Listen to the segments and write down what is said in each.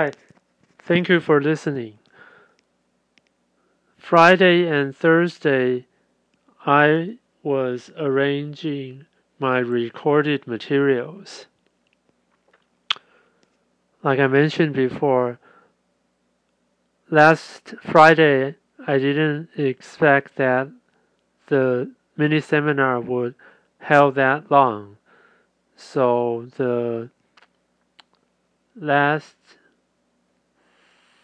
Hi, thank you for listening. Friday and Thursday, I was arranging my recorded materials. Like I mentioned before, last Friday I didn't expect that the mini seminar would held that long. So the last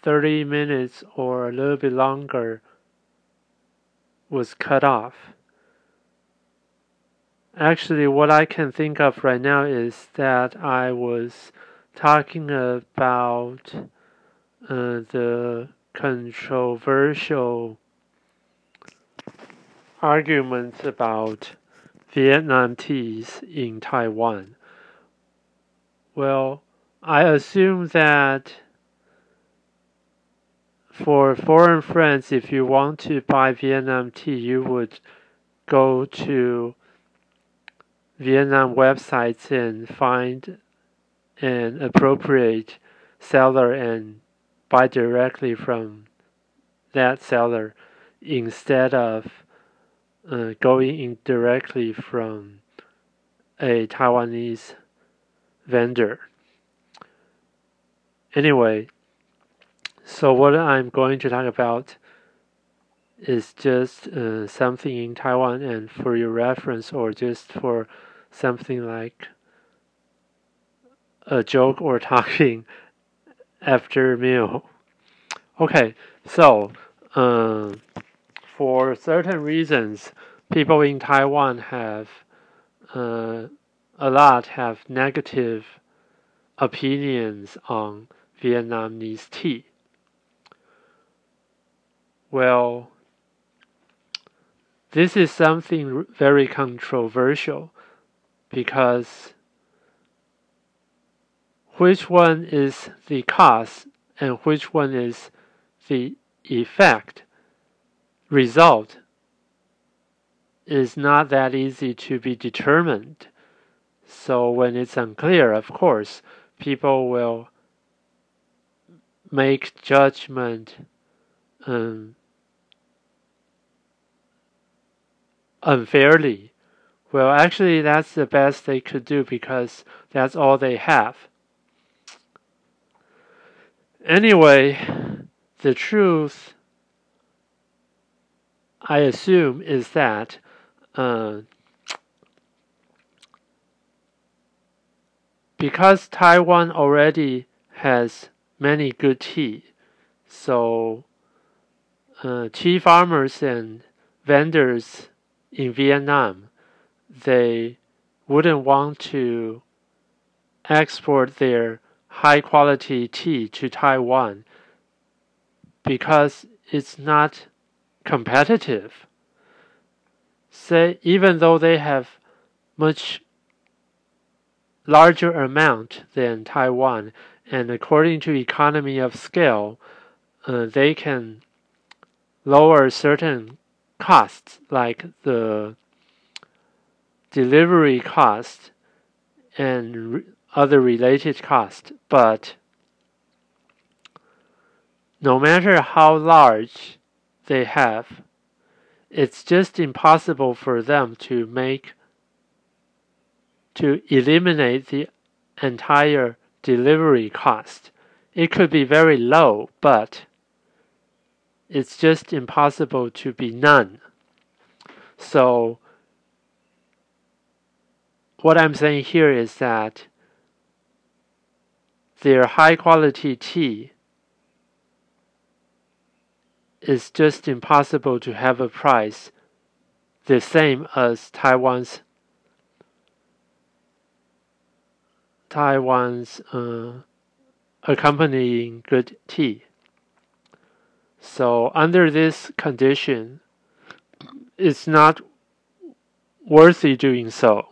30 minutes or a little bit longer was cut off. Actually, what I can think of right now is that I was talking about uh, the controversial arguments about Vietnam teas in Taiwan. Well, I assume that for foreign friends, if you want to buy Vietnam tea, you would go to Vietnam websites and find an appropriate seller and buy directly from that seller instead of uh, going in directly from a Taiwanese vendor. Anyway, so what I'm going to talk about is just uh, something in Taiwan and for your reference or just for something like a joke or talking after meal. Okay, so um, for certain reasons, people in Taiwan have uh, a lot have negative opinions on Vietnamese tea. Well, this is something very controversial because which one is the cause and which one is the effect result is not that easy to be determined. So when it's unclear, of course, people will make judgment um, unfairly. Well, actually, that's the best they could do because that's all they have. Anyway, the truth, I assume, is that uh, because Taiwan already has many good tea, so uh, tea farmers and vendors in Vietnam, they wouldn't want to export their high quality tea to Taiwan because it's not competitive. Say, even though they have much larger amount than Taiwan, and according to economy of scale, uh, they can lower certain costs like the delivery cost and other related costs. But no matter how large they have, it's just impossible for them to make to eliminate the entire delivery cost. It could be very low, but it's just impossible to be none. So, what I'm saying here is that their high quality tea is just impossible to have a price the same as Taiwan's Taiwan's uh, accompanying good tea. So under this condition, it's not worthy doing so.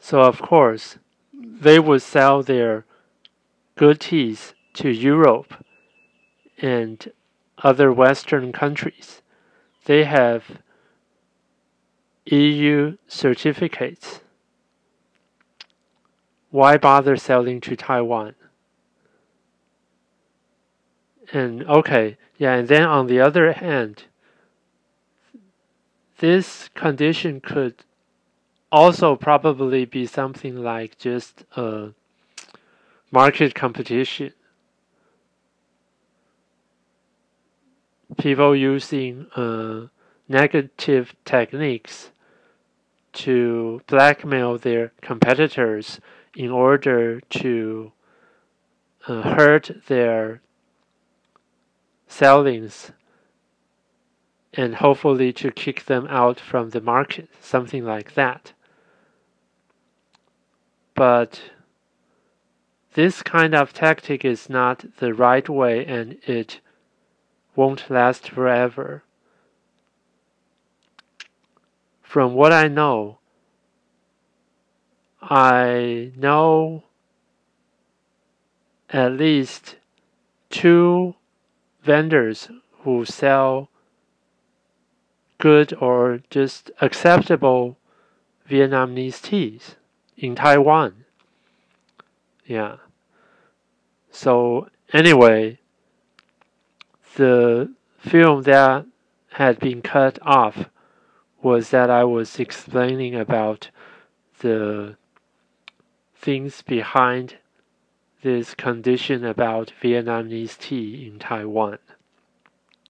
So of course, they would sell their good teas to Europe and other Western countries. They have EU certificates why bother selling to Taiwan? And okay, yeah, and then on the other hand, this condition could also probably be something like just a market competition. People using uh, negative techniques to blackmail their competitors in order to uh, hurt their sellings and hopefully to kick them out from the market, something like that. But this kind of tactic is not the right way and it won't last forever. From what I know, I know at least two vendors who sell good or just acceptable Vietnamese teas in Taiwan. Yeah. So anyway, the film that had been cut off was that I was explaining about the things behind this condition about Vietnamese tea in Taiwan.